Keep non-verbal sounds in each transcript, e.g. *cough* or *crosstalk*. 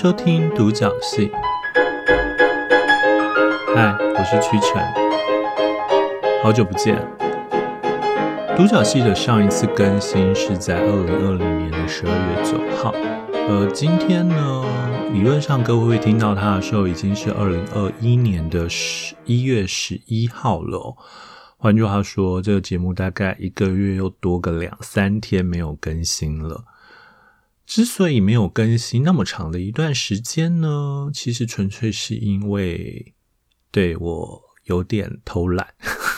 收听独角戏。嗨，我是屈臣，好久不见。独角戏的上一次更新是在二零二零年的十二月九号，呃，今天呢，理论上各位会听到它的时候，已经是二零二一年的十一月十一号了。换句话说，这个节目大概一个月又多个两三天没有更新了。之所以没有更新那么长的一段时间呢，其实纯粹是因为对我有点偷懒，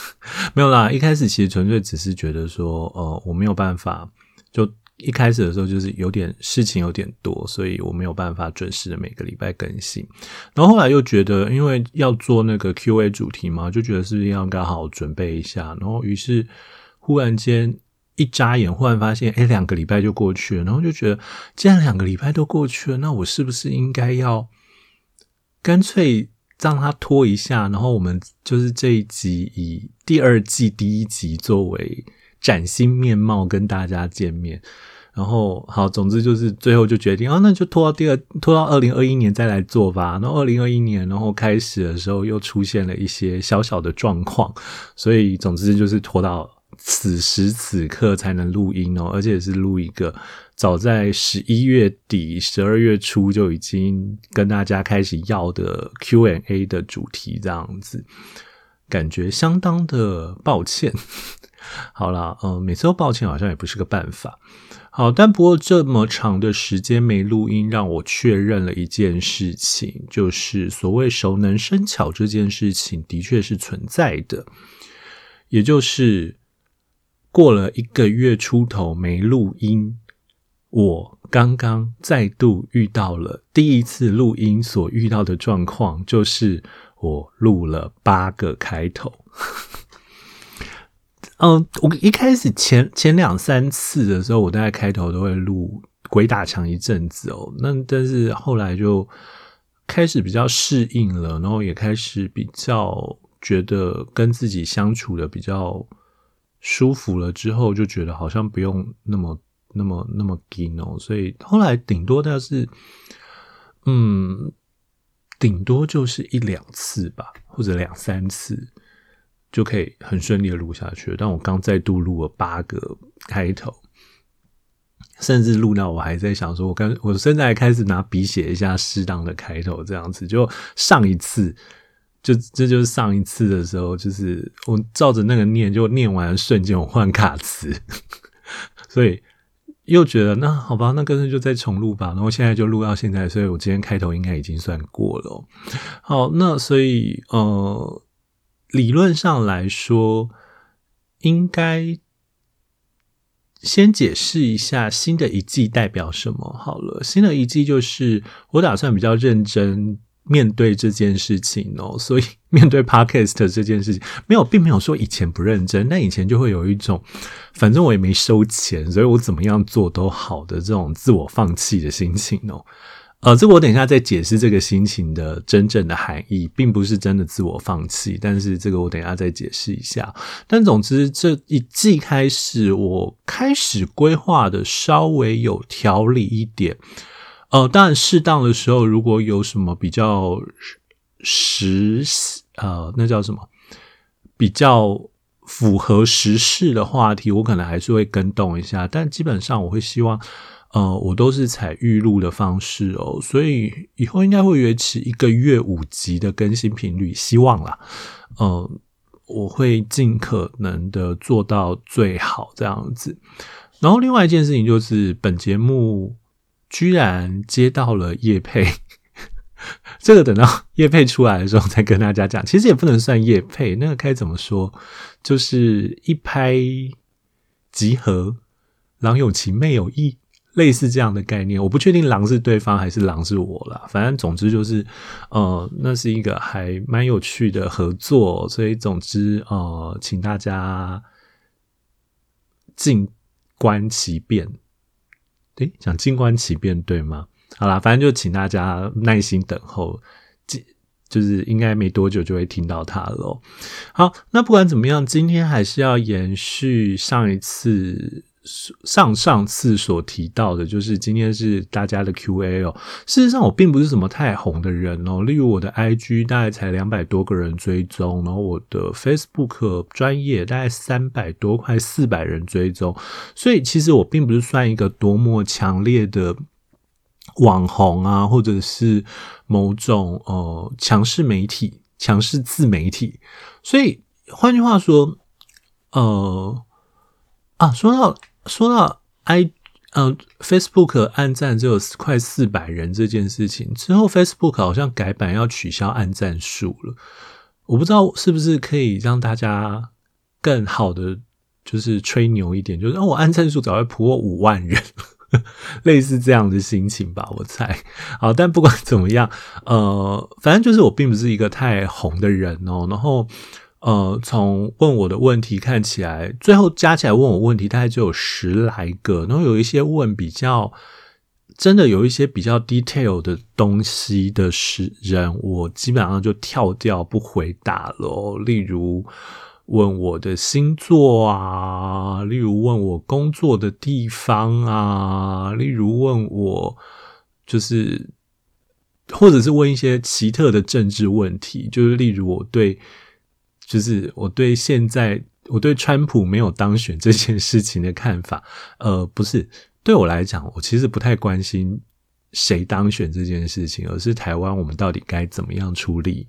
*laughs* 没有啦。一开始其实纯粹只是觉得说，呃，我没有办法。就一开始的时候就是有点事情有点多，所以我没有办法准时的每个礼拜更新。然后后来又觉得，因为要做那个 Q&A 主题嘛，就觉得是不是要刚好准备一下。然后于是忽然间。一眨眼，忽然发现，哎，两个礼拜就过去了，然后就觉得，既然两个礼拜都过去了，那我是不是应该要干脆让它拖一下？然后我们就是这一集以第二季第一集作为崭新面貌跟大家见面。然后好，总之就是最后就决定，哦，那就拖到第二，拖到二零二一年再来做吧。然后二零二一年，然后开始的时候又出现了一些小小的状况，所以总之就是拖到。此时此刻才能录音哦，而且是录一个早在十一月底、十二月初就已经跟大家开始要的 Q&A 的主题，这样子感觉相当的抱歉。*laughs* 好啦，嗯，每次都抱歉好像也不是个办法。好，但不过这么长的时间没录音，让我确认了一件事情，就是所谓熟能生巧这件事情的确是存在的，也就是。过了一个月出头没录音，我刚刚再度遇到了第一次录音所遇到的状况，就是我录了八个开头。嗯，*laughs* 我一开始前前两三次的时候，我大概开头都会录鬼打墙一阵子哦。那但是后来就开始比较适应了，然后也开始比较觉得跟自己相处的比较。舒服了之后，就觉得好像不用那么、那么、那么紧哦，所以后来顶多的是，嗯，顶多就是一两次吧，或者两三次就可以很顺利的录下去。但我刚再度录了八个开头，甚至录到我还在想说，我刚我现在开始拿笔写一下适当的开头，这样子就上一次。就这就是上一次的时候，就是我照着那个念，就念完瞬间我换卡词，*laughs* 所以又觉得那好吧，那干脆就再重录吧。然后现在就录到现在，所以我今天开头应该已经算过了。好，那所以呃，理论上来说，应该先解释一下新的一季代表什么好了。新的一季就是我打算比较认真。面对这件事情哦，*laughs* 所以面对 Podcast 这件事情，没有，并没有说以前不认真，但以前就会有一种，反正我也没收钱，所以我怎么样做都好的这种自我放弃的心情哦。呃，这个我等一下再解释这个心情的真正的含义，并不是真的自我放弃，但是这个我等一下再解释一下。但总之这一季开始，我开始规划的稍微有条理一点。呃，当然，适当的时候，如果有什么比较时呃，那叫什么比较符合时事的话题，我可能还是会更动一下。但基本上，我会希望，呃，我都是采预录的方式哦，所以以后应该会维持一个月五集的更新频率，希望啦。呃，我会尽可能的做到最好这样子。然后，另外一件事情就是本节目。居然接到了业配，*laughs* 这个等到业配出来的时候再跟大家讲。其实也不能算业配，那个该怎么说？就是一拍即合，郎有情妹有意，类似这样的概念。我不确定郎是对方还是郎是我啦，反正总之就是，呃，那是一个还蛮有趣的合作。所以总之，呃，请大家静观其变。诶，想静观其变对吗？好啦，反正就请大家耐心等候，就是应该没多久就会听到它了。好，那不管怎么样，今天还是要延续上一次上上次所提到的，就是今天是大家的 Q&A 哦。事实上，我并不是什么太红的人哦。例如，我的 IG 大概才两百多个人追踪，然后我的 Facebook 专业大概三百多，快四百人追踪。所以，其实我并不是算一个多么强烈的网红啊，或者是某种呃强势媒体、强势自媒体。所以，换句话说，呃啊，说到。说到 i 呃 Facebook 按赞只有快四百人这件事情之后，Facebook 好像改版要取消按赞数了。我不知道是不是可以让大家更好的就是吹牛一点，就是我按赞数早会破五万人，*laughs* 类似这样的心情吧，我猜。好，但不管怎么样，呃，反正就是我并不是一个太红的人哦，然后。呃，从问我的问题看起来，最后加起来问我问题大概就有十来个，然后有一些问比较真的有一些比较 detail 的东西的时人，我基本上就跳掉不回答了。例如问我的星座啊，例如问我工作的地方啊，例如问我就是或者是问一些奇特的政治问题，就是例如我对。就是我对现在我对川普没有当选这件事情的看法，呃，不是对我来讲，我其实不太关心谁当选这件事情，而是台湾我们到底该怎么样处理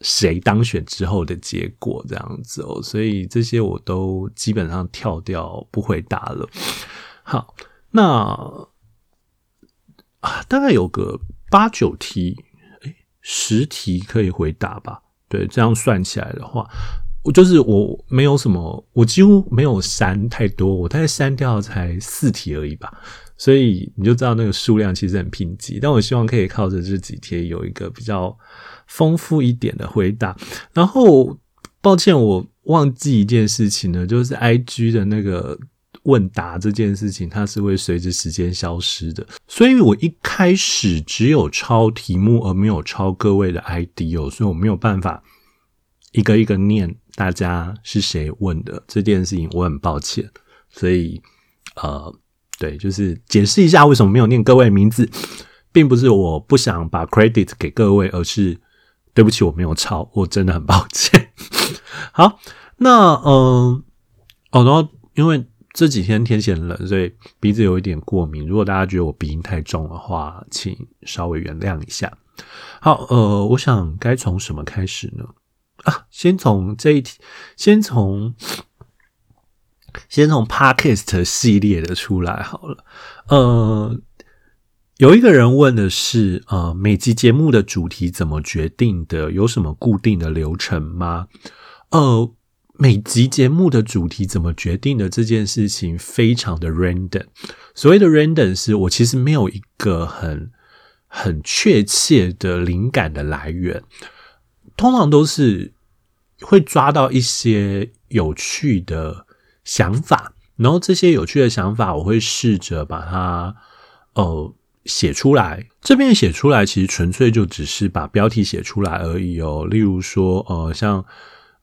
谁当选之后的结果这样子哦，所以这些我都基本上跳掉不回答了。好，那，大概有个八九题，诶，十题可以回答吧。对，这样算起来的话，我就是我没有什么，我几乎没有删太多，我大概删掉才四题而已吧，所以你就知道那个数量其实很贫瘠。但我希望可以靠着这几天有一个比较丰富一点的回答。然后，抱歉，我忘记一件事情呢，就是 IG 的那个。问答这件事情，它是会随着时间消失的，所以我一开始只有抄题目，而没有抄各位的 ID 哦，所以我没有办法一个一个念大家是谁问的这件事情，我很抱歉。所以，呃，对，就是解释一下为什么没有念各位名字，并不是我不想把 credit 给各位，而是对不起，我没有抄，我真的很抱歉。好，那嗯、哦，然后因为。这几天天气很冷，所以鼻子有一点过敏。如果大家觉得我鼻音太重的话，请稍微原谅一下。好，呃，我想该从什么开始呢？啊，先从这一题，先从先从 Podcast 系列的出来好了。呃，有一个人问的是，呃，每集节目的主题怎么决定的？有什么固定的流程吗？呃。每集节目的主题怎么决定的这件事情非常的 random。所谓的 random 是我其实没有一个很很确切的灵感的来源，通常都是会抓到一些有趣的想法，然后这些有趣的想法我会试着把它呃写出来。这边写出来其实纯粹就只是把标题写出来而已哦。例如说呃像。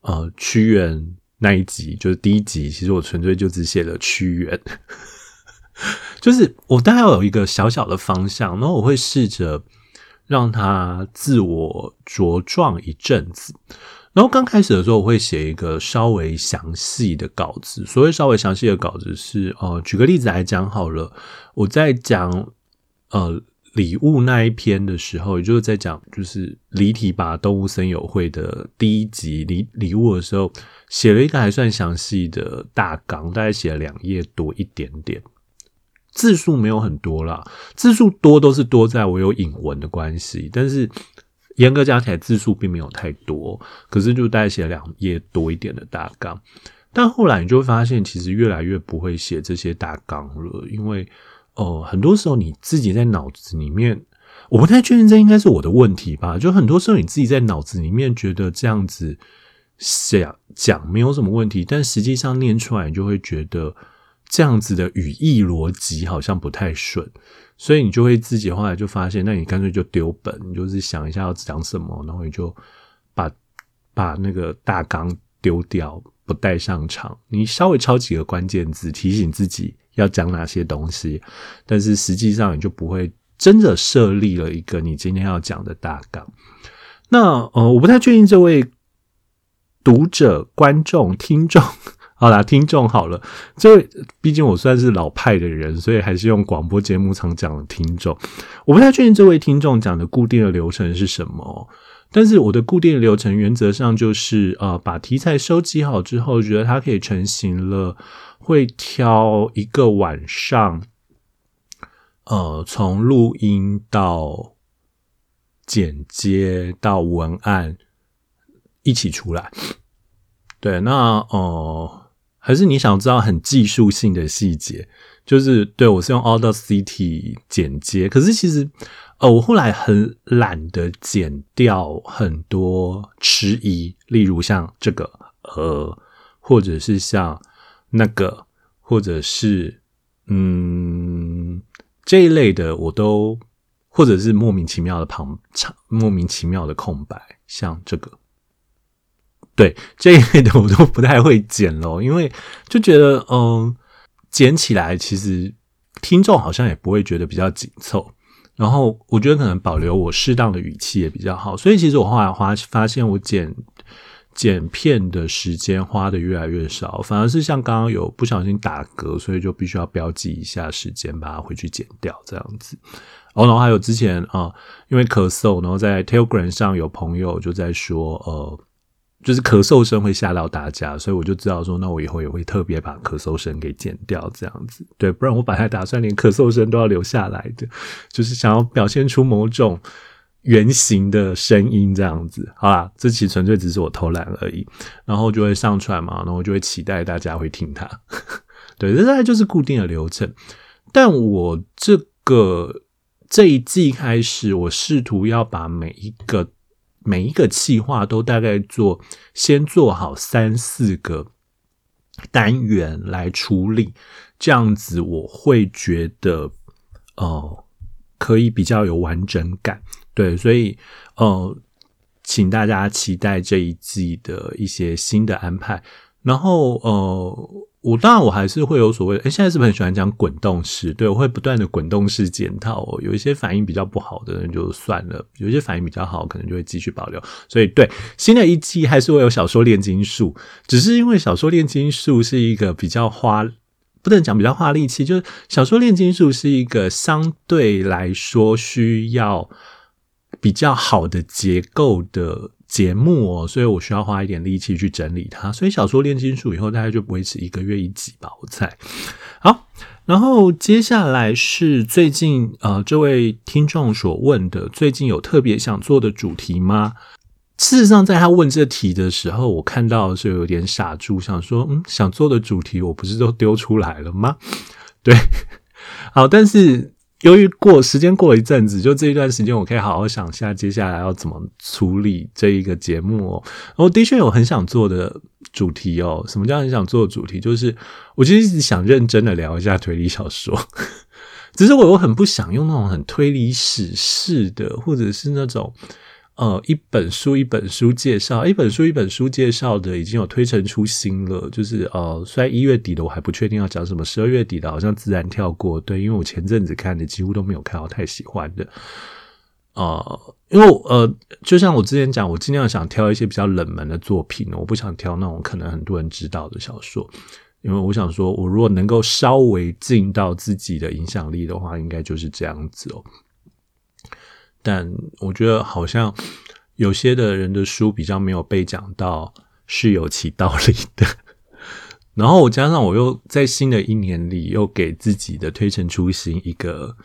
呃，屈原那一集就是第一集，其实我纯粹就只写了屈原，*laughs* 就是我大概有一个小小的方向，然后我会试着让他自我茁壮一阵子。然后刚开始的时候，我会写一个稍微详细的稿子。所谓稍微详细的稿子是，呃，举个例子来讲好了，我在讲呃。礼物那一篇的时候，也就是在讲就是离题吧，动物森友会的第一集礼礼物的时候，写了一个还算详细的大纲，大概写了两页多一点点，字数没有很多啦，字数多都是多在我有引文的关系，但是严格加起来字数并没有太多，可是就大概写了两页多一点的大纲，但后来你就会发现，其实越来越不会写这些大纲了，因为。哦，很多时候你自己在脑子里面，我不太确定这应该是我的问题吧？就很多时候你自己在脑子里面觉得这样子想讲没有什么问题，但实际上念出来你就会觉得这样子的语义逻辑好像不太顺，所以你就会自己后来就发现，那你干脆就丢本，你就是想一下要讲什么，然后你就把把那个大纲丢掉，不带上场，你稍微抄几个关键字，提醒自己。要讲哪些东西，但是实际上你就不会真的设立了一个你今天要讲的大纲。那呃，我不太确定这位读者、观众、听众。*laughs* 好啦，听众好了，这毕竟我算是老派的人，所以还是用广播节目常讲的听众。我不太确定这位听众讲的固定的流程是什么，但是我的固定的流程原则上就是，呃，把题材收集好之后，觉得它可以成型了，会挑一个晚上，呃，从录音到剪接到文案一起出来。对，那呃。还是你想知道很技术性的细节？就是对，我是用 Audacity 剪接，可是其实呃，我后来很懒得剪掉很多迟疑，例如像这个呃，或者是像那个，或者是嗯这一类的，我都或者是莫名其妙的旁长，莫名其妙的空白，像这个。对这一类的我都不太会剪咯，*laughs* 因为就觉得嗯，剪起来其实听众好像也不会觉得比较紧凑，然后我觉得可能保留我适当的语气也比较好，所以其实我后来发发现我剪剪片的时间花的越来越少，反而是像刚刚有不小心打嗝，所以就必须要标记一下时间，把它回去剪掉这样子。哦，然后还有之前啊、因为咳嗽，然后在 Telegram 上有朋友就在说呃。就是咳嗽声会吓到大家，所以我就知道说，那我以后也会特别把咳嗽声给剪掉，这样子，对，不然我本来打算连咳嗽声都要留下来的，就是想要表现出某种圆形的声音这样子。好啦，这期纯粹只是我偷懒而已，然后就会上传嘛，然后就会期待大家会听它。*laughs* 对，这大概就是固定的流程。但我这个这一季开始，我试图要把每一个。每一个企划都大概做，先做好三四个单元来处理，这样子我会觉得，呃，可以比较有完整感。对，所以呃，请大家期待这一季的一些新的安排。然后呃。我当然我还是会有所谓，诶，现在是不是很喜欢讲滚动式？对，我会不断的滚动式检讨哦。有一些反应比较不好的人就算了，有一些反应比较好，可能就会继续保留。所以，对新的一季还是会有小说炼金术，只是因为小说炼金术是一个比较花，不能讲比较花力气，就是小说炼金术是一个相对来说需要比较好的结构的。节目哦，所以我需要花一点力气去整理它。所以小说炼金术以后大概就维持一个月一集吧，我猜。好，然后接下来是最近呃这位听众所问的，最近有特别想做的主题吗？事实上，在他问这题的时候，我看到的时候有点傻住，想说，嗯，想做的主题我不是都丢出来了吗？对，好，但是。由于过时间过了一阵子，就这一段时间，我可以好好想一下接下来要怎么处理这一个节目哦。我的确有很想做的主题哦。什么叫很想做的主题？就是我其实一直想认真的聊一下推理小说，*laughs* 只是我又很不想用那种很推理史事的，或者是那种。呃，一本书一本书介绍，一本书一本书介绍的已经有推陈出新了。就是呃，虽然一月底的我还不确定要讲什么，十二月底的好像自然跳过。对，因为我前阵子看的几乎都没有看到太喜欢的。呃，因为呃，就像我之前讲，我尽量想挑一些比较冷门的作品，我不想挑那种可能很多人知道的小说，因为我想说，我如果能够稍微尽到自己的影响力的话，应该就是这样子哦。但我觉得好像有些的人的书比较没有被讲到是有其道理的，然后我加上我又在新的一年里又给自己的推陈出新一个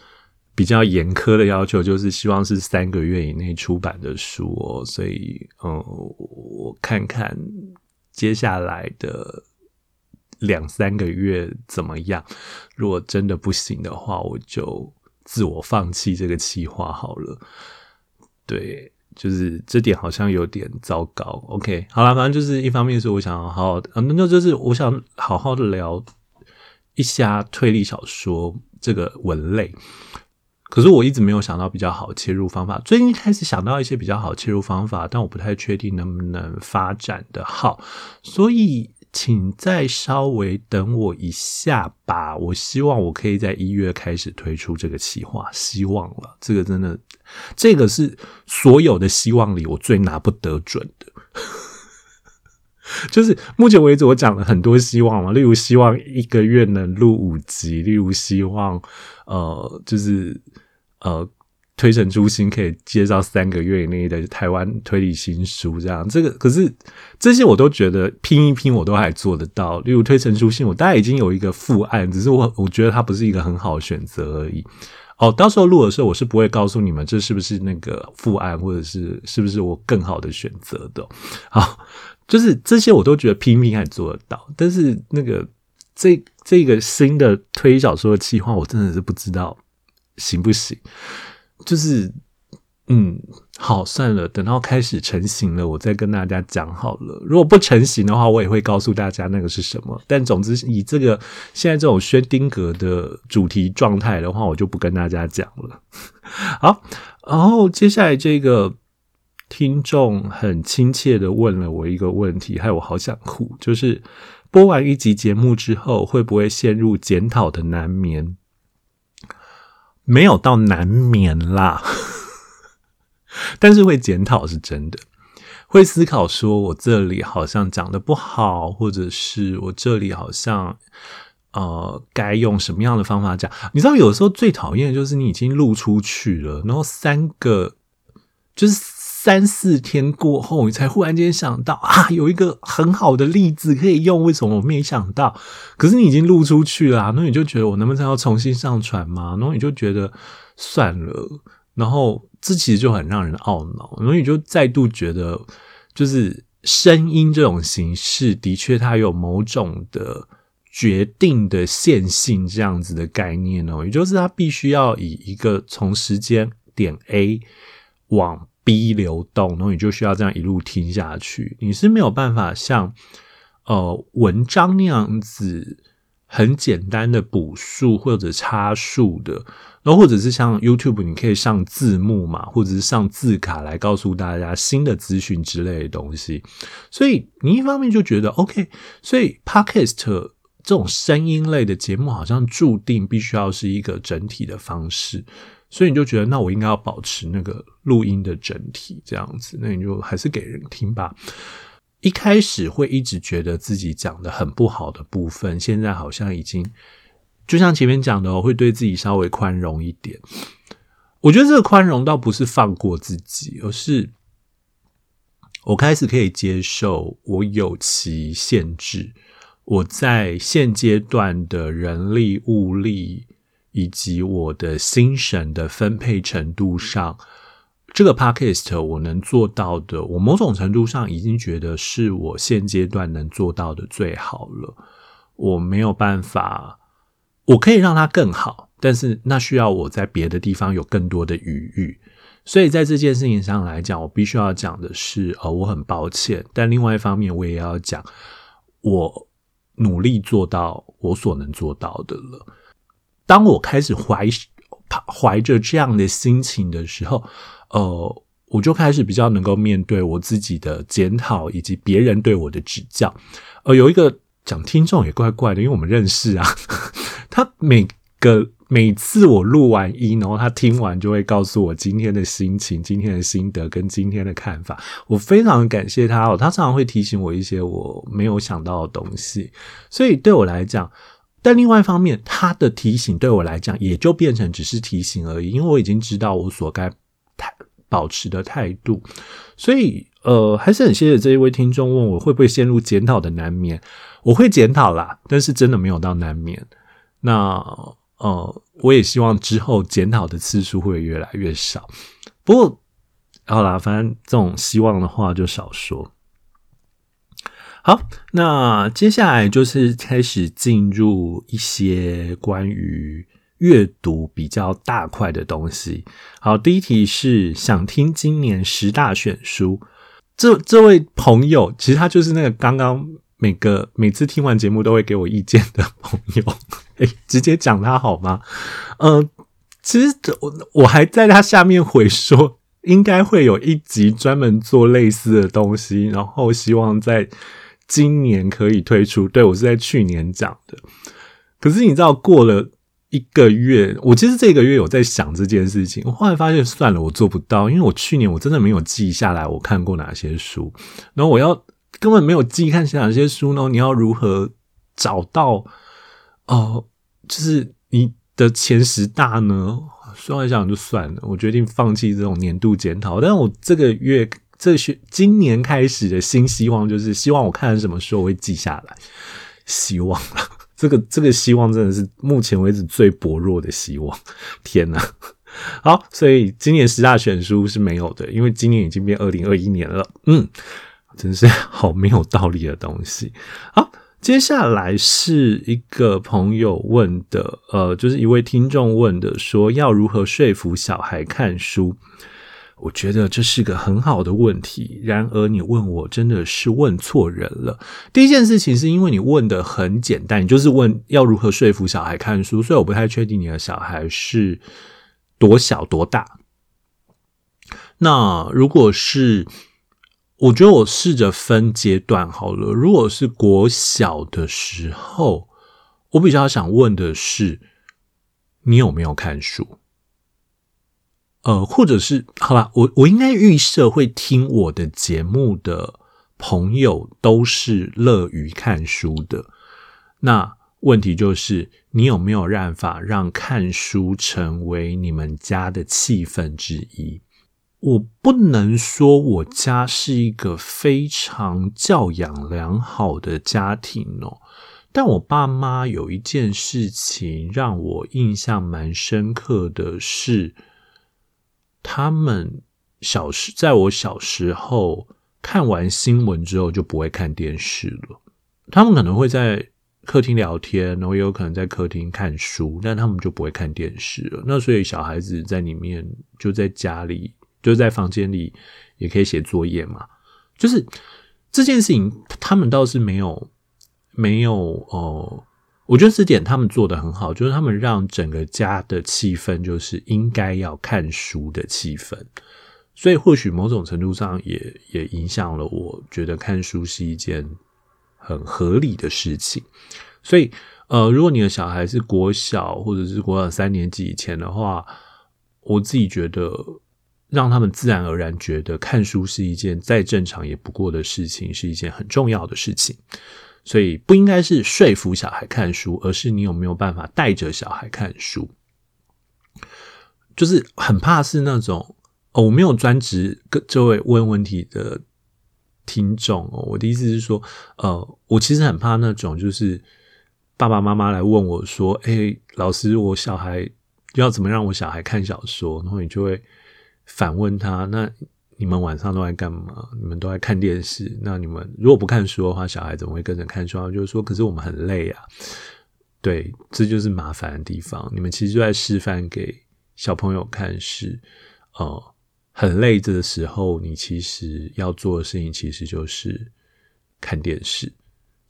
比较严苛的要求，就是希望是三个月以内出版的书哦，所以嗯，我看看接下来的两三个月怎么样，如果真的不行的话，我就。自我放弃这个计划好了，对，就是这点好像有点糟糕。OK，好了，反正就是一方面是我想好好的，那就是我想好好的聊一下推理小说这个文类。可是我一直没有想到比较好切入方法，最近开始想到一些比较好切入方法，但我不太确定能不能发展得好。所以请再稍微等我一下吧。我希望我可以在一月开始推出这个企划，希望了。这个真的，这个是所有的希望里我最拿不得准的。*laughs* 就是目前为止，我讲了很多希望嘛，例如希望一个月能录五集，例如希望呃，就是呃。推陈出新，可以介绍三个月以内的台湾推理新书，这样这个可是这些我都觉得拼一拼我都还做得到。例如推陈出新，我大概已经有一个副案，只是我我觉得它不是一个很好的选择而已。哦，到时候录的时候，我是不会告诉你们这是不是那个副案，或者是是不是我更好的选择的。好，就是这些我都觉得拼一拼还做得到，但是那个这这个新的推理小说的计划，我真的是不知道行不行。就是，嗯，好，算了，等到开始成型了，我再跟大家讲好了。如果不成型的话，我也会告诉大家那个是什么。但总之，以这个现在这种薛丁格的主题状态的话，我就不跟大家讲了。好，然后接下来这个听众很亲切的问了我一个问题，害我好想哭，就是播完一集节目之后，会不会陷入检讨的难眠？没有到难免啦，*laughs* 但是会检讨是真的，会思考说我这里好像讲的不好，或者是我这里好像呃该用什么样的方法讲。你知道，有时候最讨厌的就是你已经录出去了，然后三个就是。三四天过后，你才忽然间想到啊，有一个很好的例子可以用，为什么我没想到？可是你已经录出去了啊，那你就觉得我能不能要重新上传吗？然后你就觉得算了，然后这其实就很让人懊恼，然后你就再度觉得，就是声音这种形式的确它有某种的决定的线性这样子的概念哦，也就是它必须要以一个从时间点 A 往 B 流动，然后你就需要这样一路听下去。你是没有办法像呃文章那样子很简单的补数或者插数的，然后或者是像 YouTube 你可以上字幕嘛，或者是上字卡来告诉大家新的资讯之类的东西。所以你一方面就觉得 OK，所以 Podcast 这种声音类的节目好像注定必须要是一个整体的方式。所以你就觉得，那我应该要保持那个录音的整体这样子，那你就还是给人听吧。一开始会一直觉得自己讲的很不好的部分，现在好像已经就像前面讲的，我会对自己稍微宽容一点。我觉得这个宽容倒不是放过自己，而是我开始可以接受我有其限制，我在现阶段的人力物力。以及我的心神的分配程度上，这个 podcast 我能做到的，我某种程度上已经觉得是我现阶段能做到的最好了。我没有办法，我可以让它更好，但是那需要我在别的地方有更多的余裕。所以在这件事情上来讲，我必须要讲的是，呃，我很抱歉。但另外一方面，我也要讲，我努力做到我所能做到的了。当我开始怀怀着这样的心情的时候，呃，我就开始比较能够面对我自己的检讨以及别人对我的指教。呃，有一个讲听众也怪怪的，因为我们认识啊。*laughs* 他每个每次我录完音，然后他听完就会告诉我今天的心情、今天的心得跟今天的看法。我非常感谢他哦，他常常会提醒我一些我没有想到的东西，所以对我来讲。但另外一方面，他的提醒对我来讲也就变成只是提醒而已，因为我已经知道我所该态保持的态度，所以呃，还是很谢谢这一位听众问我会不会陷入检讨的难眠，我会检讨啦，但是真的没有到难眠。那呃，我也希望之后检讨的次数会越来越少。不过好啦，反正这种希望的话就少说。好，那接下来就是开始进入一些关于阅读比较大块的东西。好，第一题是想听今年十大选书。这这位朋友其实他就是那个刚刚每个每次听完节目都会给我意见的朋友。*laughs* 诶，直接讲他好吗？嗯、呃，其实我我还在他下面回说，应该会有一集专门做类似的东西，然后希望在。今年可以推出。对，我是在去年讲的。可是你知道，过了一个月，我其实这个月有在想这件事情。我后来发现，算了，我做不到，因为我去年我真的没有记下来我看过哪些书，然后我要根本没有记看下哪些书呢？你要如何找到？哦、就是你的前十大呢？说来想就算了，我决定放弃这种年度检讨。但是我这个月。这学今年开始的新希望就是希望我看了什么书我会记下来，希望了。这个这个希望真的是目前为止最薄弱的希望。天哪！好，所以今年十大选书是没有的，因为今年已经变二零二一年了。嗯，真是好没有道理的东西。好，接下来是一个朋友问的，呃，就是一位听众问的，说要如何说服小孩看书。我觉得这是个很好的问题，然而你问我真的是问错人了。第一件事情是因为你问的很简单，你就是问要如何说服小孩看书，所以我不太确定你的小孩是多小多大。那如果是，我觉得我试着分阶段好了。如果是国小的时候，我比较想问的是，你有没有看书？呃，或者是好啦，我我应该预设会听我的节目的朋友都是乐于看书的。那问题就是，你有没有办法让看书成为你们家的气氛之一？我不能说我家是一个非常教养良好的家庭哦，但我爸妈有一件事情让我印象蛮深刻的是。他们小时，在我小时候看完新闻之后就不会看电视了。他们可能会在客厅聊天，然后也有可能在客厅看书，但他们就不会看电视了。那所以小孩子在里面就在家里，就在房间里也可以写作业嘛。就是这件事情，他们倒是没有没有哦。我觉得这点他们做得很好，就是他们让整个家的气氛就是应该要看书的气氛，所以或许某种程度上也也影响了我觉得看书是一件很合理的事情。所以，呃，如果你的小孩是国小或者是国小三年级以前的话，我自己觉得让他们自然而然觉得看书是一件再正常也不过的事情，是一件很重要的事情。所以不应该是说服小孩看书，而是你有没有办法带着小孩看书。就是很怕是那种哦，我没有专职跟这位问问题的听众哦。我的意思是说，呃，我其实很怕那种，就是爸爸妈妈来问我说：“哎，老师，我小孩要怎么让我小孩看小说？”然后你就会反问他：“那？”你们晚上都在干嘛？你们都在看电视。那你们如果不看书的话，小孩怎么会跟着看书？就是说，可是我们很累啊。对，这就是麻烦的地方。你们其实就在示范给小朋友看是，是呃很累的时候，你其实要做的事情其实就是看电视。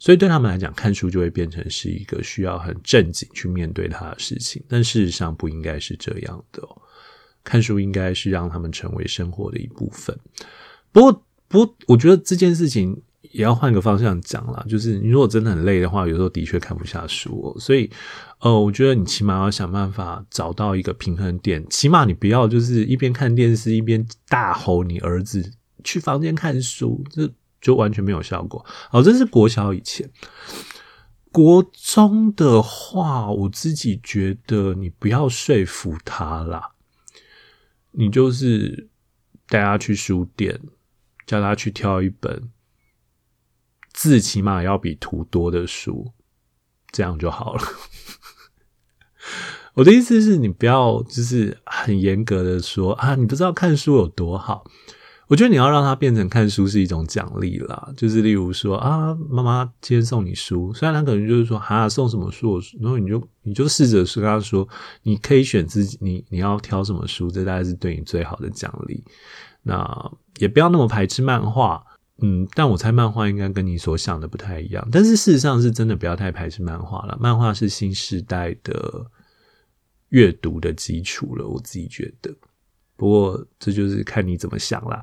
所以对他们来讲，看书就会变成是一个需要很正经去面对他的事情。但事实上不应该是这样的。看书应该是让他们成为生活的一部分。不过，不过，我觉得这件事情也要换个方向讲啦。就是你如果真的很累的话，有时候的确看不下书喔。所以，呃，我觉得你起码要想办法找到一个平衡点。起码你不要就是一边看电视一边大吼你儿子去房间看书，这就完全没有效果。哦，这是国小以前。国中的话，我自己觉得你不要说服他啦。你就是带他去书店，叫他去挑一本字起码要比图多的书，这样就好了。*laughs* 我的意思是你不要就是很严格的说啊，你不知道看书有多好。我觉得你要让他变成看书是一种奖励啦，就是例如说啊，妈妈今天送你书，虽然他可能就是说哈送什么书，然后你就你就试着跟他说，你可以选自己，你你要挑什么书，这大概是对你最好的奖励。那也不要那么排斥漫画，嗯，但我猜漫画应该跟你所想的不太一样，但是事实上是真的不要太排斥漫画了，漫画是新时代的阅读的基础了，我自己觉得。不过这就是看你怎么想啦。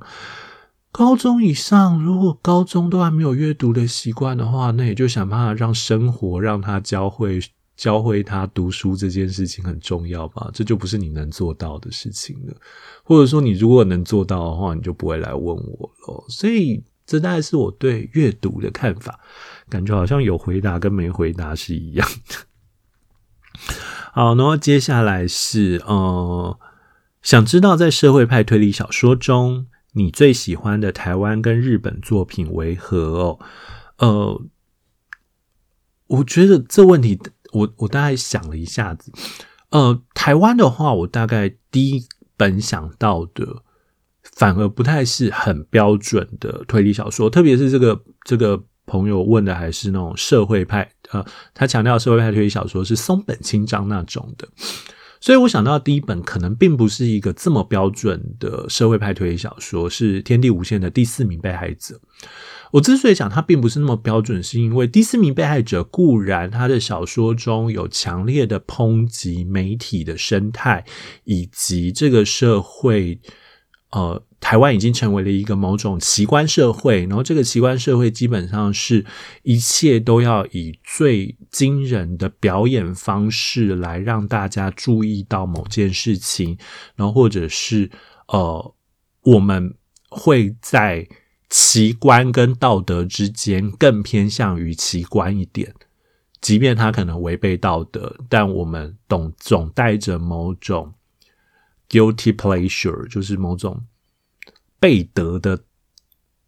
高中以上，如果高中都还没有阅读的习惯的话，那也就想办法让生活让他教会教会他读书这件事情很重要吧。这就不是你能做到的事情了。或者说，你如果能做到的话，你就不会来问我了。所以，这大概是我对阅读的看法。感觉好像有回答跟没回答是一样的。好，然后接下来是呃，想知道在社会派推理小说中，你最喜欢的台湾跟日本作品为何？哦，呃，我觉得这问题，我我大概想了一下子，呃，台湾的话，我大概第一本想到的，反而不太是很标准的推理小说，特别是这个这个朋友问的还是那种社会派，呃，他强调社会派推理小说是松本清张那种的。所以我想到第一本可能并不是一个这么标准的社会派推理小说，是天地无限的第四名被害者。我之所以讲它并不是那么标准，是因为第四名被害者固然他的小说中有强烈的抨击媒体的生态，以及这个社会，呃。台湾已经成为了一个某种奇观社会，然后这个奇观社会基本上是一切都要以最惊人的表演方式来让大家注意到某件事情，然后或者是呃，我们会在奇观跟道德之间更偏向于奇观一点，即便它可能违背道德，但我们懂总带着某种 guilty pleasure，就是某种。被得的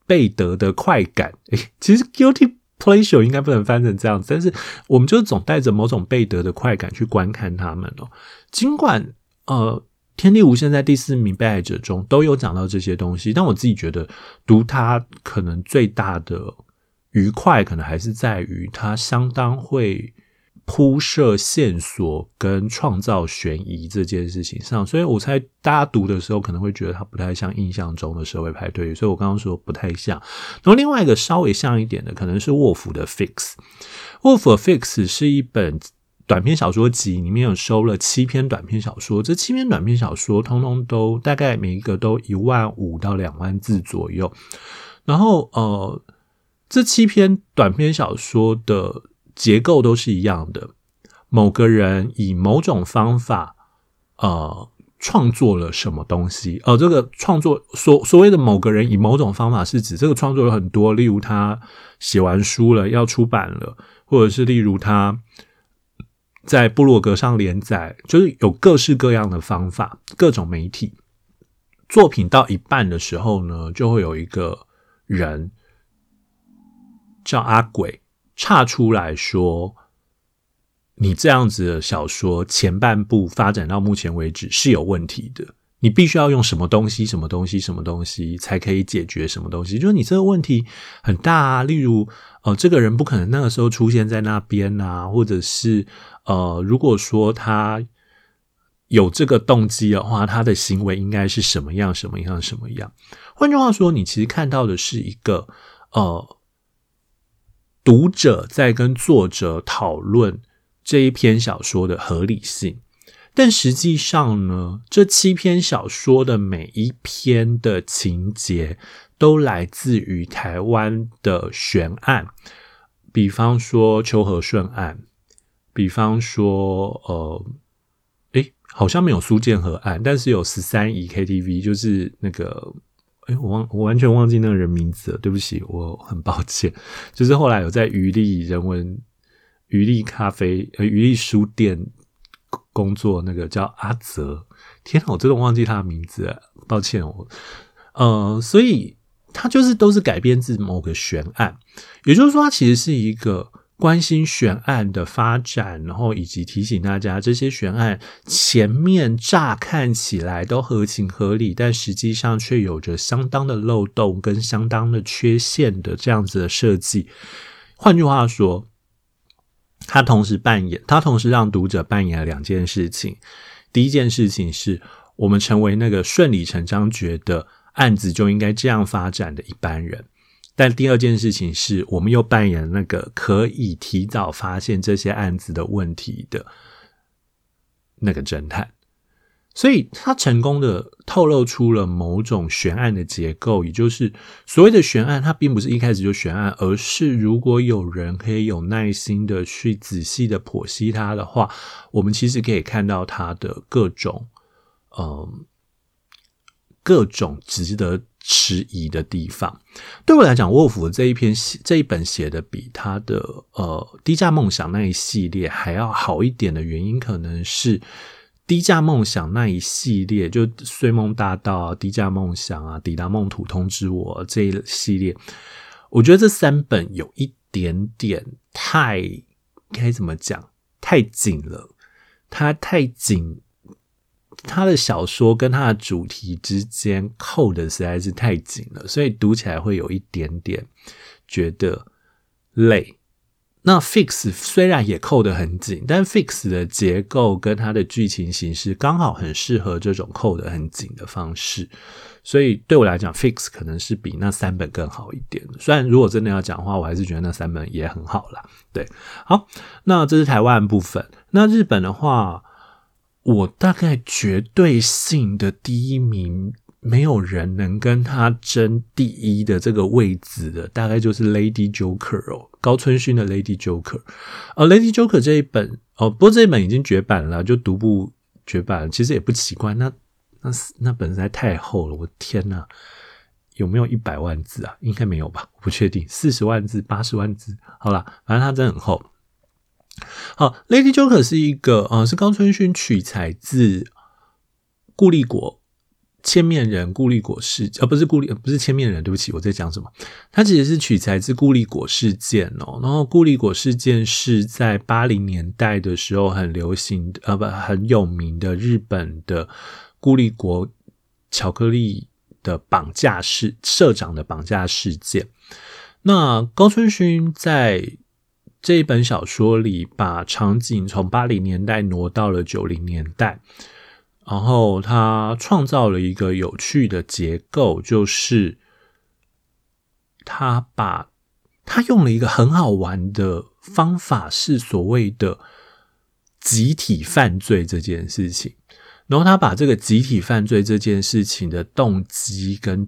被得的快感，诶，其实 guilty pleasure 应该不能翻成这样子，但是我们就总带着某种被得的快感去观看他们哦。尽管呃，天地无限在第四名被害者中都有讲到这些东西，但我自己觉得读它可能最大的愉快，可能还是在于它相当会。铺设线索跟创造悬疑这件事情上，所以我猜大家读的时候可能会觉得它不太像印象中的社会派对，所以我刚刚说不太像。然后另外一个稍微像一点的，可能是沃夫的 Fix。沃夫的 Fix 是一本短篇小说集，里面有收了七篇短篇小说，这七篇短篇小说通通都大概每一个都一万五到两万字左右。然后呃，这七篇短篇小说的。结构都是一样的，某个人以某种方法，呃，创作了什么东西。呃，这个创作所所谓的某个人以某种方法，是指这个创作有很多，例如他写完书了要出版了，或者是例如他在部落格上连载，就是有各式各样的方法，各种媒体。作品到一半的时候呢，就会有一个人叫阿鬼。岔出来说，你这样子的小说前半部发展到目前为止是有问题的。你必须要用什么东西、什么东西、什么东西才可以解决什么东西？就是你这个问题很大啊。例如，呃，这个人不可能那个时候出现在那边啊，或者是呃，如果说他有这个动机的话，他的行为应该是什么样、什么样、什么样？换句话说，你其实看到的是一个呃。读者在跟作者讨论这一篇小说的合理性，但实际上呢，这七篇小说的每一篇的情节都来自于台湾的悬案，比方说秋和顺案，比方说呃，诶，好像没有苏建和案，但是有十三姨 KTV，就是那个。哎，我忘，我完全忘记那个人名字了，对不起，我很抱歉。就是后来有在余力人文、余力咖啡、呃余力书店工作那个叫阿泽，天哪，我真的忘记他的名字，抱歉我。呃，所以他就是都是改编自某个悬案，也就是说，他其实是一个。关心悬案的发展，然后以及提醒大家，这些悬案前面乍看起来都合情合理，但实际上却有着相当的漏洞跟相当的缺陷的这样子的设计。换句话说，他同时扮演，他同时让读者扮演了两件事情。第一件事情是我们成为那个顺理成章觉得案子就应该这样发展的一般人。但第二件事情是，我们又扮演那个可以提早发现这些案子的问题的那个侦探。所以他成功的透露出了某种悬案的结构，也就是所谓的悬案，它并不是一开始就悬案，而是如果有人可以有耐心的去仔细的剖析它的话，我们其实可以看到它的各种，嗯，各种值得迟疑的地方。对我来讲，沃夫这一篇写这一本写的比他的呃低价梦想那一系列还要好一点的原因，可能是。低价梦想那一系列，就《睡梦大道》，《低价梦想》啊，《抵达梦土通知我》这一系列，我觉得这三本有一点点太该怎么讲？太紧了，它太紧，他的小说跟他的主题之间扣的实在是太紧了，所以读起来会有一点点觉得累。那 Fix 虽然也扣得很紧，但 Fix 的结构跟它的剧情形式刚好很适合这种扣得很紧的方式，所以对我来讲，Fix 可能是比那三本更好一点。虽然如果真的要讲的话，我还是觉得那三本也很好啦。对，好，那这是台湾部分。那日本的话，我大概绝对性的第一名。没有人能跟他争第一的这个位置的，大概就是 Lady Joker 哦，高春勋的 Lady Joker。呃，Lady Joker 这一本哦，不过这一本已经绝版了，就独步绝版。其实也不奇怪，那那那本实在太厚了，我天呐，有没有一百万字啊？应该没有吧？我不确定，四十万字、八十万字，好啦，反正它真的很厚。好，Lady Joker 是一个呃，是高春勋取材自顾立国。千面人顾立国事，呃，不是顾立，不是千面人，对不起，我在讲什么？他其实是取材自顾立国事件哦。然后顾立国事件是在八零年代的时候很流行的，呃，不，很有名的日本的顾立国巧克力的绑架事，社长的绑架事件。那高春勋在这一本小说里，把场景从八零年代挪到了九零年代。然后他创造了一个有趣的结构，就是他把他用了一个很好玩的方法，是所谓的集体犯罪这件事情。然后他把这个集体犯罪这件事情的动机跟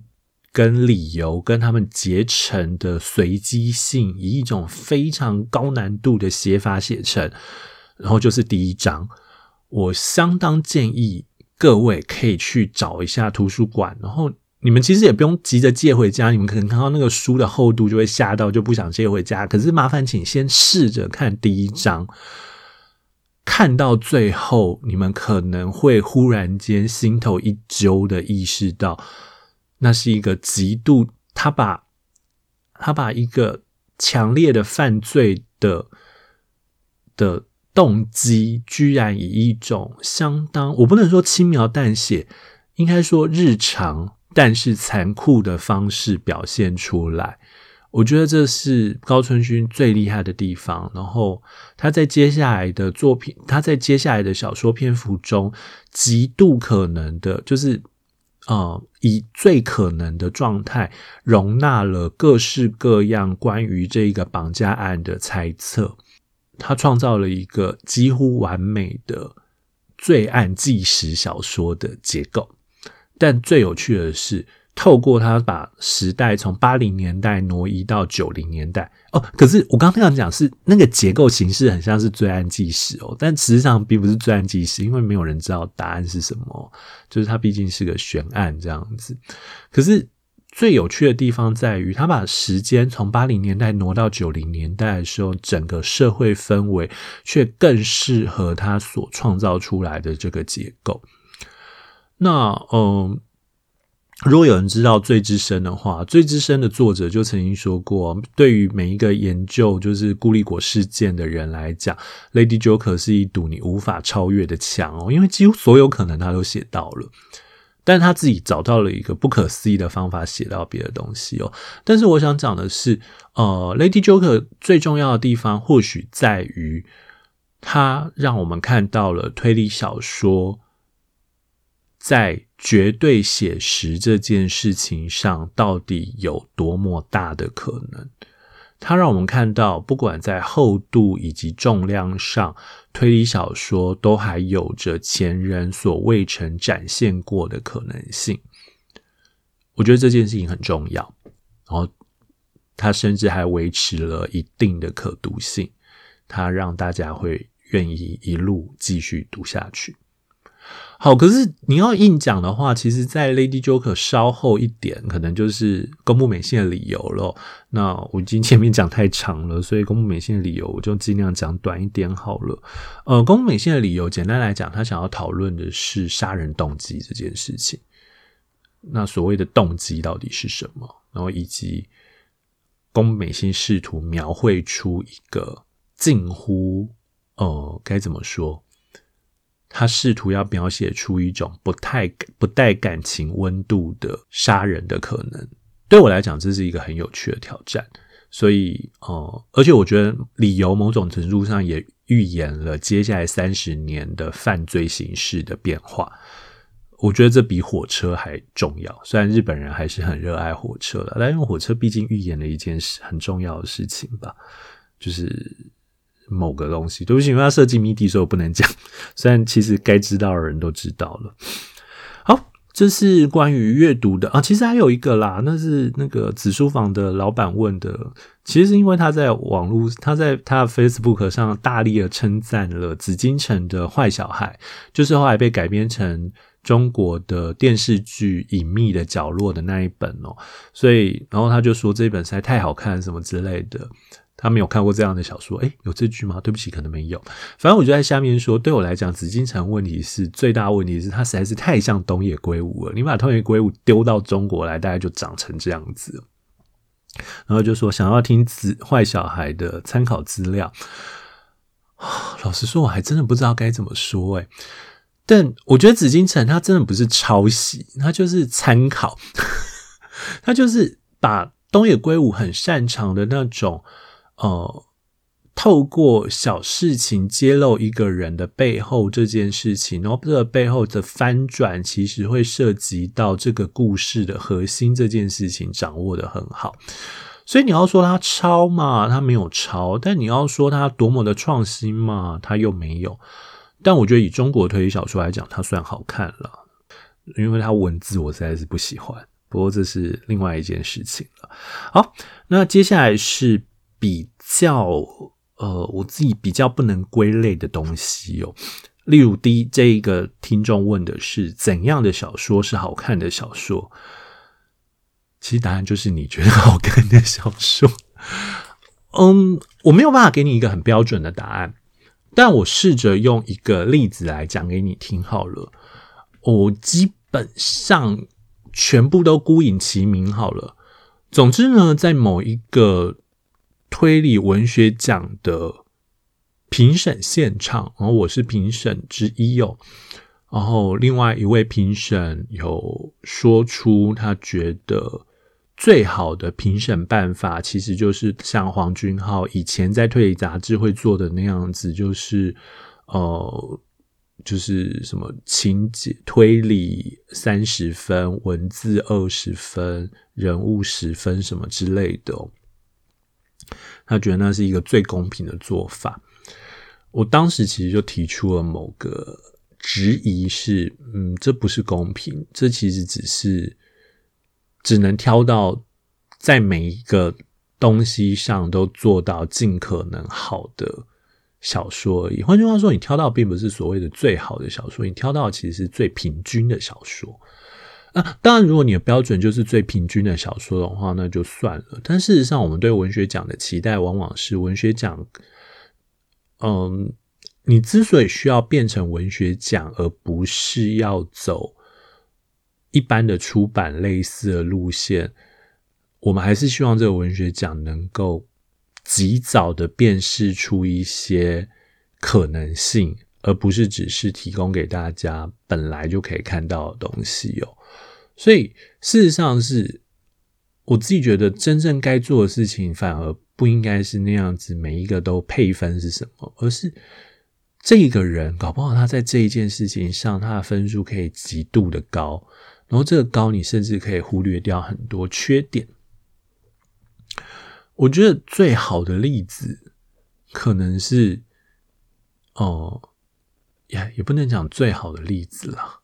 跟理由，跟他们结成的随机性，以一种非常高难度的写法写成。然后就是第一章，我相当建议。各位可以去找一下图书馆，然后你们其实也不用急着借回家，你们可能看到那个书的厚度就会吓到，就不想借回家。可是麻烦请先试着看第一章，看到最后，你们可能会忽然间心头一揪的意识到，那是一个极度，他把他把一个强烈的犯罪的的。动机居然以一种相当，我不能说轻描淡写，应该说日常但是残酷的方式表现出来。我觉得这是高春勋最厉害的地方。然后他在接下来的作品，他在接下来的小说篇幅中，极度可能的，就是呃，以最可能的状态容纳了各式各样关于这个绑架案的猜测。他创造了一个几乎完美的罪案纪实小说的结构，但最有趣的是，透过他把时代从八零年代挪移到九零年代哦。可是我刚刚那样讲是那个结构形式很像是罪案纪实哦，但实际上并不是罪案纪实，因为没有人知道答案是什么，就是它毕竟是个悬案这样子。可是。最有趣的地方在于，他把时间从八零年代挪到九零年代的时候，整个社会氛围却更适合他所创造出来的这个结构。那嗯，如果有人知道《罪之深》的话，《罪之深》的作者就曾经说过，对于每一个研究就是孤立果事件的人来讲，《Lady Joker》是一堵你无法超越的墙哦，因为几乎所有可能他都写到了。但他自己找到了一个不可思议的方法，写到别的东西哦。但是我想讲的是，呃，Lady Joker 最重要的地方或许在于，它让我们看到了推理小说在绝对写实这件事情上到底有多么大的可能。它让我们看到，不管在厚度以及重量上，推理小说都还有着前人所未曾展现过的可能性。我觉得这件事情很重要，然后它甚至还维持了一定的可读性，它让大家会愿意一路继续读下去。好，可是你要硬讲的话，其实，在 Lady Joker 稍后一点，可能就是宫部美幸的理由了。那我已经前面讲太长了，所以宫部美幸的理由我就尽量讲短一点好了。呃，宫部美幸的理由，简单来讲，他想要讨论的是杀人动机这件事情。那所谓的动机到底是什么？然后以及宫部美幸试图描绘出一个近乎，呃，该怎么说？他试图要描写出一种不太不带感情温度的杀人的可能，对我来讲，这是一个很有趣的挑战。所以，呃，而且我觉得理由某种程度上也预言了接下来三十年的犯罪形式的变化。我觉得这比火车还重要。虽然日本人还是很热爱火车的，但因为火车毕竟预言了一件事很重要的事情吧，就是。某个东西，对不起，因为它设计谜底，所以我不能讲。*laughs* 虽然其实该知道的人都知道了。好，这是关于阅读的啊。其实还有一个啦，那是那个紫书房的老板问的。其实是因为他在网络，他在他 Facebook 上大力的称赞了紫禁城的《坏小孩》，就是后来被改编成中国的电视剧《隐秘的角落》的那一本哦。所以，然后他就说这一本实在太好看，什么之类的。他没有看过这样的小说，诶，有这句吗？对不起，可能没有。反正我就在下面说，对我来讲，紫禁城问题是最大问题是它实在是太像东野圭吾了。你把东野圭吾丢到中国来，大概就长成这样子。然后就说想要听子坏小孩的参考资料，*sighs* 老实说，我还真的不知道该怎么说诶。但我觉得紫禁城它真的不是抄袭，它就是参考，*laughs* 它就是把东野圭吾很擅长的那种。呃，透过小事情揭露一个人的背后这件事情，然后这个背后的翻转，其实会涉及到这个故事的核心这件事情掌握得很好。所以你要说他抄嘛，他没有抄；但你要说他多么的创新嘛，他又没有。但我觉得以中国推理小说来讲，它算好看了，因为它文字我实在是不喜欢。不过这是另外一件事情了。好，那接下来是。比较呃，我自己比较不能归类的东西哦。例如，第一，这一个听众问的是怎样的小说是好看的小说？其实答案就是你觉得好看的小说。*laughs* 嗯，我没有办法给你一个很标准的答案，但我试着用一个例子来讲给你听好了。我基本上全部都孤影其名好了。总之呢，在某一个。推理文学奖的评审现场，然后我是评审之一哦。然后另外一位评审有说出他觉得最好的评审办法，其实就是像黄君浩以前在推理杂志会做的那样子，就是呃，就是什么情节推理三十分，文字二十分，人物十分什么之类的。他觉得那是一个最公平的做法。我当时其实就提出了某个质疑是，嗯，这不是公平，这其实只是只能挑到在每一个东西上都做到尽可能好的小说而已。换句话说，你挑到并不是所谓的最好的小说，你挑到其实是最平均的小说。啊，当然，如果你的标准就是最平均的小说的话，那就算了。但事实上，我们对文学奖的期待往往是文学奖，嗯，你之所以需要变成文学奖，而不是要走一般的出版类似的路线，我们还是希望这个文学奖能够及早的辨识出一些可能性，而不是只是提供给大家本来就可以看到的东西哦。所以，事实上是，我自己觉得真正该做的事情，反而不应该是那样子，每一个都配分是什么，而是这个人搞不好他在这一件事情上，他的分数可以极度的高，然后这个高，你甚至可以忽略掉很多缺点。我觉得最好的例子可能是，哦，也也不能讲最好的例子啦。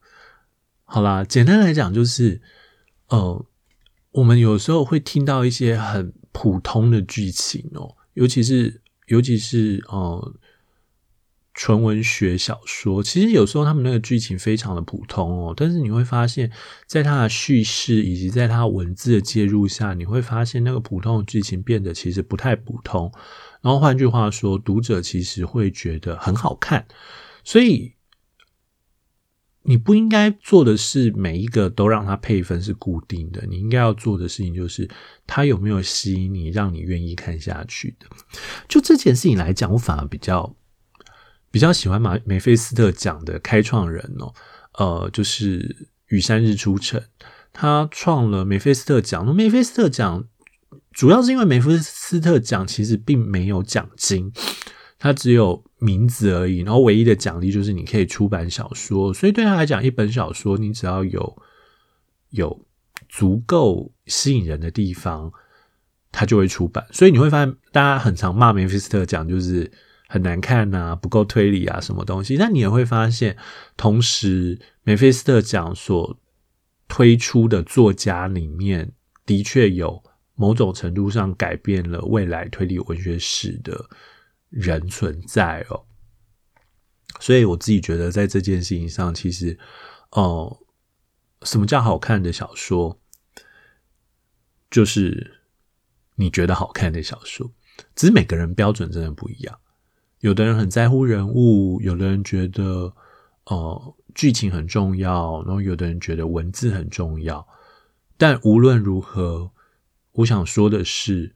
好啦，简单来讲就是，呃，我们有时候会听到一些很普通的剧情哦，尤其是尤其是呃。纯文学小说其实有时候他们那个剧情非常的普通哦，但是你会发现，在它的叙事以及在它文字的介入下，你会发现那个普通的剧情变得其实不太普通。然后换句话说，读者其实会觉得很好看。所以你不应该做的是每一个都让它配分是固定的，你应该要做的事情就是它有没有吸引你，让你愿意看下去的。就这件事情来讲，我反而比较。比较喜欢马梅菲斯特奖的开创人哦，呃，就是羽山日出城，他创了梅菲斯特奖。梅菲斯特奖主要是因为梅菲斯特奖其实并没有奖金，它只有名字而已。然后唯一的奖励就是你可以出版小说，所以对他来讲，一本小说你只要有有足够吸引人的地方，他就会出版。所以你会发现，大家很常骂梅菲斯特奖就是。很难看呐、啊，不够推理啊，什么东西？但你也会发现，同时梅菲斯特奖所推出的作家里面，的确有某种程度上改变了未来推理文学史的人存在哦。所以我自己觉得，在这件事情上，其实哦，什么叫好看的小说？就是你觉得好看的小说，只是每个人标准真的不一样。有的人很在乎人物，有的人觉得，呃，剧情很重要，然后有的人觉得文字很重要。但无论如何，我想说的是，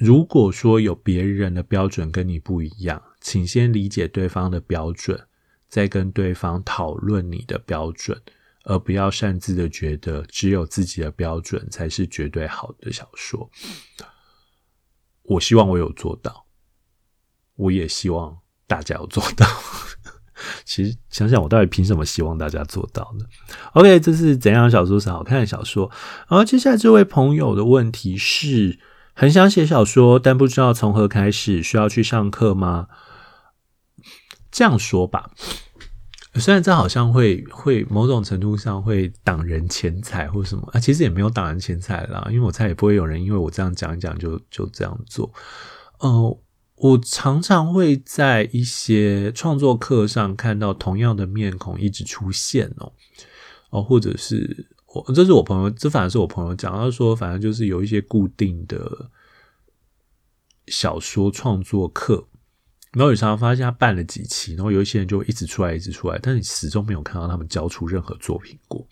如果说有别人的标准跟你不一样，请先理解对方的标准，再跟对方讨论你的标准，而不要擅自的觉得只有自己的标准才是绝对好的小说。我希望我有做到。我也希望大家有做到。*laughs* 其实想想，我到底凭什么希望大家做到呢？OK，这是怎样的小说是好看的小说？然后接下来这位朋友的问题是：很想写小说，但不知道从何开始，需要去上课吗？这样说吧，虽然这好像会会某种程度上会挡人钱财或什么啊，其实也没有挡人钱财啦，因为我猜也不会有人因为我这样讲一讲就就这样做。哦、呃。我常常会在一些创作课上看到同样的面孔一直出现哦，哦，或者是我，这是我朋友，这反而是我朋友讲，他说，反正就是有一些固定的小说创作课，然后有常常发现他办了几期，然后有一些人就一直出来，一直出来，但你始终没有看到他们交出任何作品过。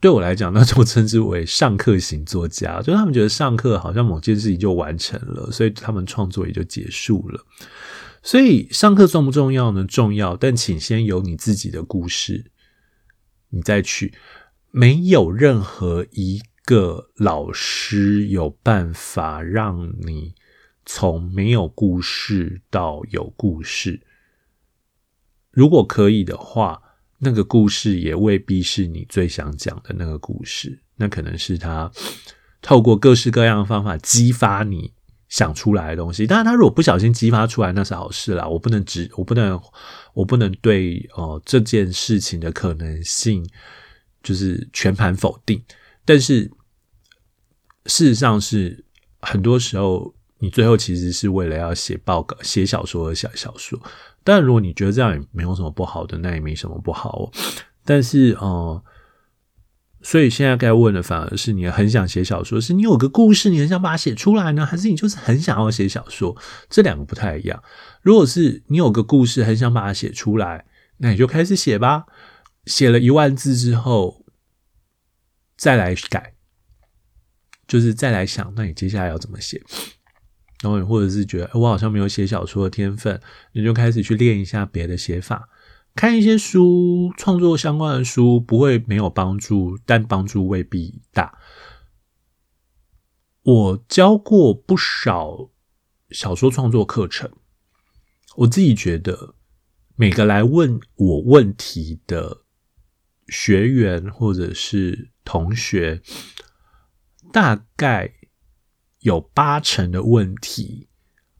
对我来讲，那就称之为上课型作家，就是他们觉得上课好像某件事情就完成了，所以他们创作也就结束了。所以上课重不重要呢？重要，但请先有你自己的故事，你再去。没有任何一个老师有办法让你从没有故事到有故事。如果可以的话。那个故事也未必是你最想讲的那个故事，那可能是他透过各式各样的方法激发你想出来的东西。当然，他如果不小心激发出来，那是好事啦。我不能只，我不能，我不能对呃这件事情的可能性就是全盘否定。但是事实上是很多时候，你最后其实是为了要写报告、写小说而写小说。但如果你觉得这样也没有什么不好的，那也没什么不好哦。但是，呃，所以现在该问的反而是你很想写小说，是你有个故事，你很想把它写出来呢，还是你就是很想要写小说？这两个不太一样。如果是你有个故事，很想把它写出来，那你就开始写吧。写了一万字之后，再来改，就是再来想，那你接下来要怎么写？然后你，或者是觉得我好像没有写小说的天分，你就开始去练一下别的写法，看一些书，创作相关的书不会没有帮助，但帮助未必大。我教过不少小说创作课程，我自己觉得每个来问我问题的学员或者是同学，大概。有八成的问题，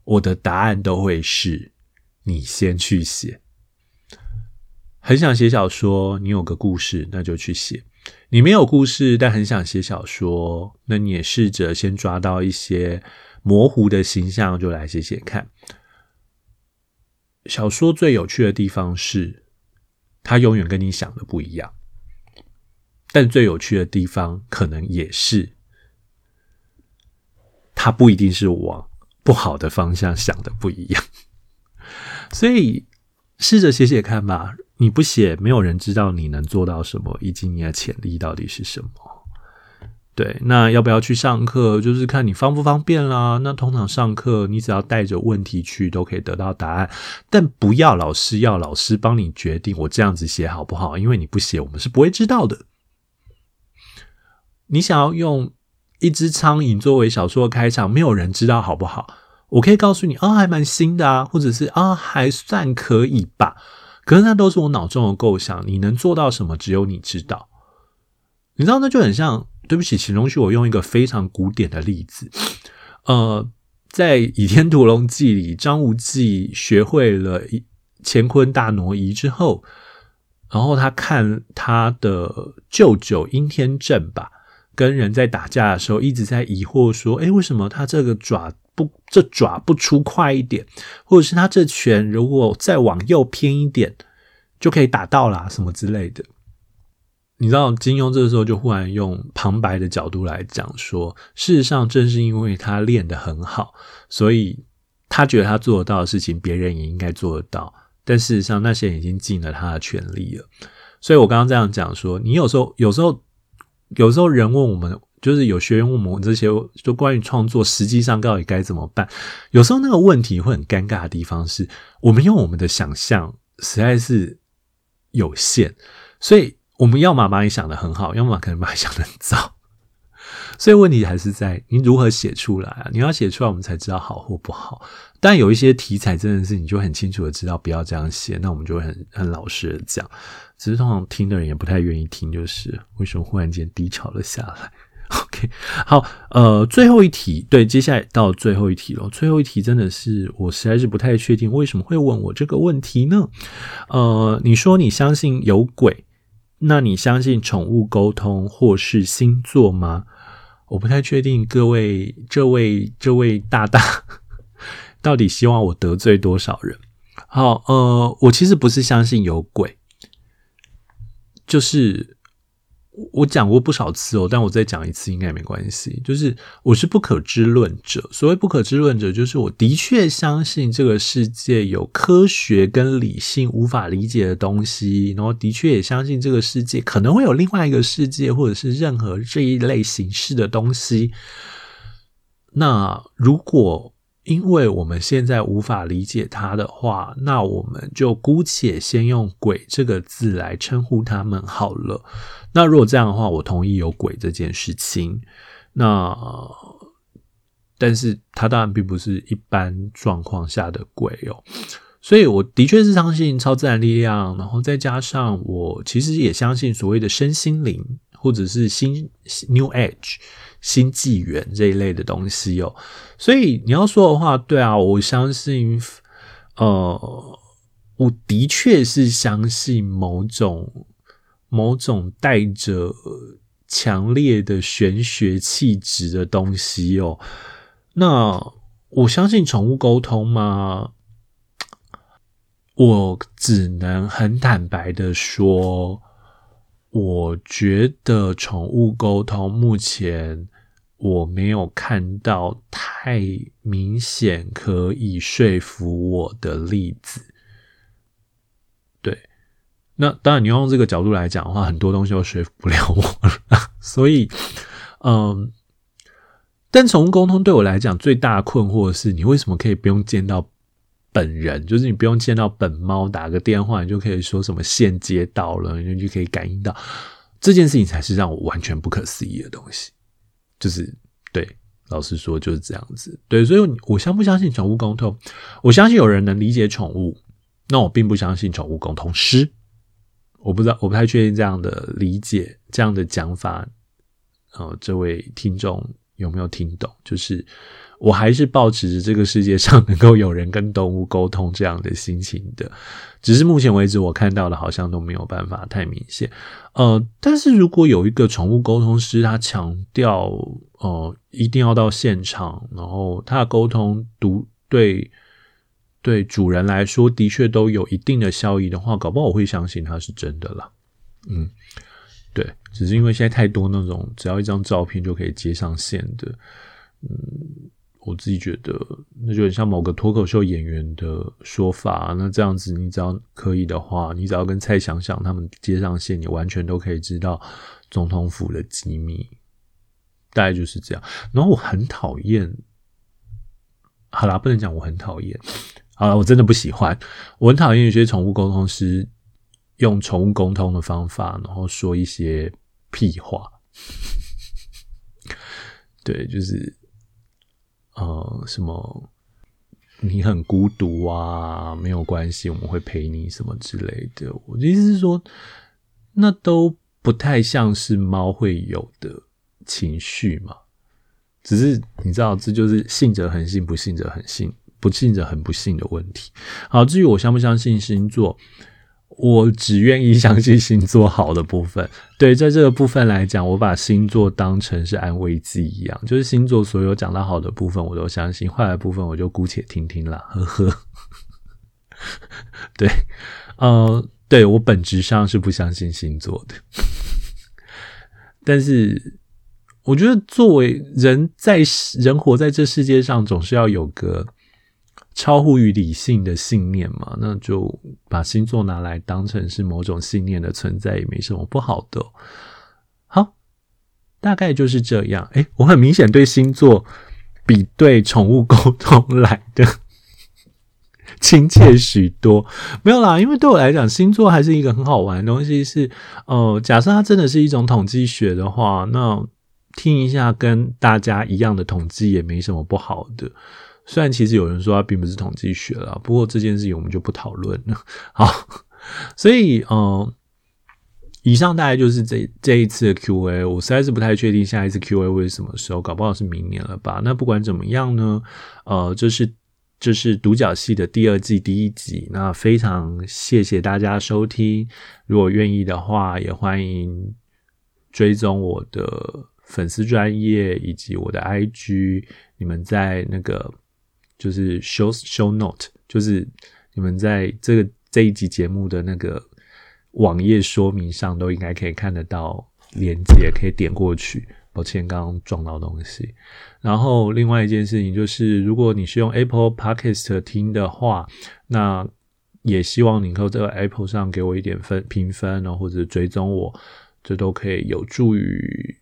我的答案都会是你先去写。很想写小说，你有个故事，那就去写。你没有故事，但很想写小说，那你也试着先抓到一些模糊的形象，就来写写看。小说最有趣的地方是，它永远跟你想的不一样。但最有趣的地方，可能也是，它不一定是往不好的方向想的不一样。所以，试着写写看吧。你不写，没有人知道你能做到什么，以及你的潜力到底是什么。对，那要不要去上课，就是看你方不方便啦。那通常上课，你只要带着问题去，都可以得到答案。但不要老师要老师帮你决定，我这样子写好不好？因为你不写，我们是不会知道的。你想要用一只苍蝇作为小说的开场，没有人知道好不好？我可以告诉你，啊，还蛮新的啊，或者是啊，还算可以吧。可是那都是我脑中的构想，你能做到什么，只有你知道。你知道，那就很像，对不起，请容许我用一个非常古典的例子。呃，在《倚天屠龙记》里，张无忌学会了乾坤大挪移之后，然后他看他的舅舅殷天正吧，跟人在打架的时候，一直在疑惑说：“诶，为什么他这个爪？”不，这爪不出快一点，或者是他这拳如果再往右偏一点，就可以打到啦，什么之类的。你知道金庸这个时候就忽然用旁白的角度来讲说，事实上正是因为他练得很好，所以他觉得他做得到的事情，别人也应该做得到。但事实上，那些人已经尽了他的全力了。所以我刚刚这样讲说，你有时候，有时候，有时候人问我们。就是有学员问我们这些，就关于创作，实际上到底该怎么办？有时候那个问题会很尴尬的地方是，我们用我们的想象实在是有限，所以我们要么把你想得很好，要么可能把你想得很糟。所以问题还是在你如何写出来啊？你要写出来，我们才知道好或不好。但有一些题材真的是你就很清楚的知道不要这样写，那我们就会很很老实的讲。只是通常听的人也不太愿意听，就是为什么忽然间低潮了下来。*laughs* OK，好，呃，最后一题，对，接下来到最后一题了。最后一题真的是我实在是不太确定为什么会问我这个问题呢？呃，你说你相信有鬼，那你相信宠物沟通或是星座吗？我不太确定各位这位这位大大到底希望我得罪多少人。好，呃，我其实不是相信有鬼，就是。我讲过不少次哦，但我再讲一次应该没关系。就是我是不可知论者，所谓不可知论者，就是我的确相信这个世界有科学跟理性无法理解的东西，然后的确也相信这个世界可能会有另外一个世界，或者是任何这一类形式的东西。那如果因为我们现在无法理解它的话，那我们就姑且先用“鬼”这个字来称呼他们好了。那如果这样的话，我同意有鬼这件事情。那，但是它当然并不是一般状况下的鬼哦。所以我的确是相信超自然力量，然后再加上我其实也相信所谓的身心灵，或者是新 New Age、新纪元这一类的东西哦。所以你要说的话，对啊，我相信，呃，我的确是相信某种。某种带着强烈的玄学气质的东西哦，那我相信宠物沟通吗？我只能很坦白的说，我觉得宠物沟通目前我没有看到太明显可以说服我的例子。对那当然，你用这个角度来讲的话，很多东西都说服不了我了。所以，嗯，但宠物沟通对我来讲最大的困惑是，你为什么可以不用见到本人？就是你不用见到本猫，打个电话，你就可以说什么线接到了，你就可以感应到这件事情，才是让我完全不可思议的东西。就是对，老实说就是这样子。对，所以我相不相信宠物沟通？我相信有人能理解宠物，那我并不相信宠物沟通师。我不知道，我不太确定这样的理解，这样的讲法，呃，这位听众有没有听懂？就是我还是抱持着这个世界上能够有人跟动物沟通这样的心情的，只是目前为止我看到的好像都没有办法太明显。呃，但是如果有一个宠物沟通师，他强调呃一定要到现场，然后他的沟通独对对主人来说的确都有一定的效益的话，搞不好我会相信他是真的啦。嗯。对，只是因为现在太多那种只要一张照片就可以接上线的，嗯，我自己觉得那就很像某个脱口秀演员的说法。那这样子，你只要可以的话，你只要跟蔡想想他们接上线，你完全都可以知道总统府的机密，大概就是这样。然后我很讨厌，好啦，不能讲我很讨厌，好啦，我真的不喜欢，我很讨厌有些宠物沟通师。用宠物沟通的方法，然后说一些屁话，*laughs* 对，就是呃，什么你很孤独啊，没有关系，我们会陪你什么之类的。我的意思是说，那都不太像是猫会有的情绪嘛。只是你知道，这就是信者恒信，不信者恒信，不信者很不信的问题。好，至于我相不相信星座。我只愿意相信星座好的部分。*laughs* 对，在这个部分来讲，我把星座当成是安慰剂一样，就是星座所有讲到好的部分，我都相信；坏的部分，我就姑且听听啦。呵呵。*laughs* 对，呃，对，我本质上是不相信星座的，*laughs* 但是我觉得作为人在人活在这世界上，总是要有个。超乎于理性的信念嘛，那就把星座拿来当成是某种信念的存在，也没什么不好的。好，大概就是这样。诶，我很明显对星座比对宠物沟通来的 *laughs* 亲切许多。没有啦，因为对我来讲，星座还是一个很好玩的东西。是，呃，假设它真的是一种统计学的话，那听一下跟大家一样的统计也没什么不好的。虽然其实有人说它并不是统计学啦，不过这件事情我们就不讨论了。*laughs* 好，所以嗯、以上大概就是这这一次的 Q&A。我实在是不太确定下一次 Q&A 会是什么时候，搞不好是明年了吧？那不管怎么样呢，呃，这是这是独角戏的第二季第一集。那非常谢谢大家收听，如果愿意的话，也欢迎追踪我的粉丝专业以及我的 IG。你们在那个。就是 show show note，就是你们在这个这一集节目的那个网页说明上都应该可以看得到连接，可以点过去。抱歉，刚刚撞到东西。然后另外一件事情就是，如果你是用 Apple Podcast 听的话，那也希望你可以在 Apple 上给我一点分评分，然后或者追踪我，这都可以有助于。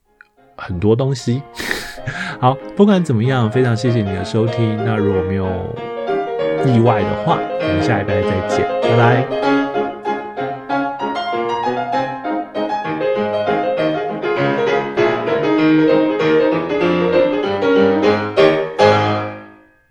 很多东西，*laughs* 好，不管怎么样，非常谢谢你的收听。那如果没有意外的话，我们下一拜再见，拜拜。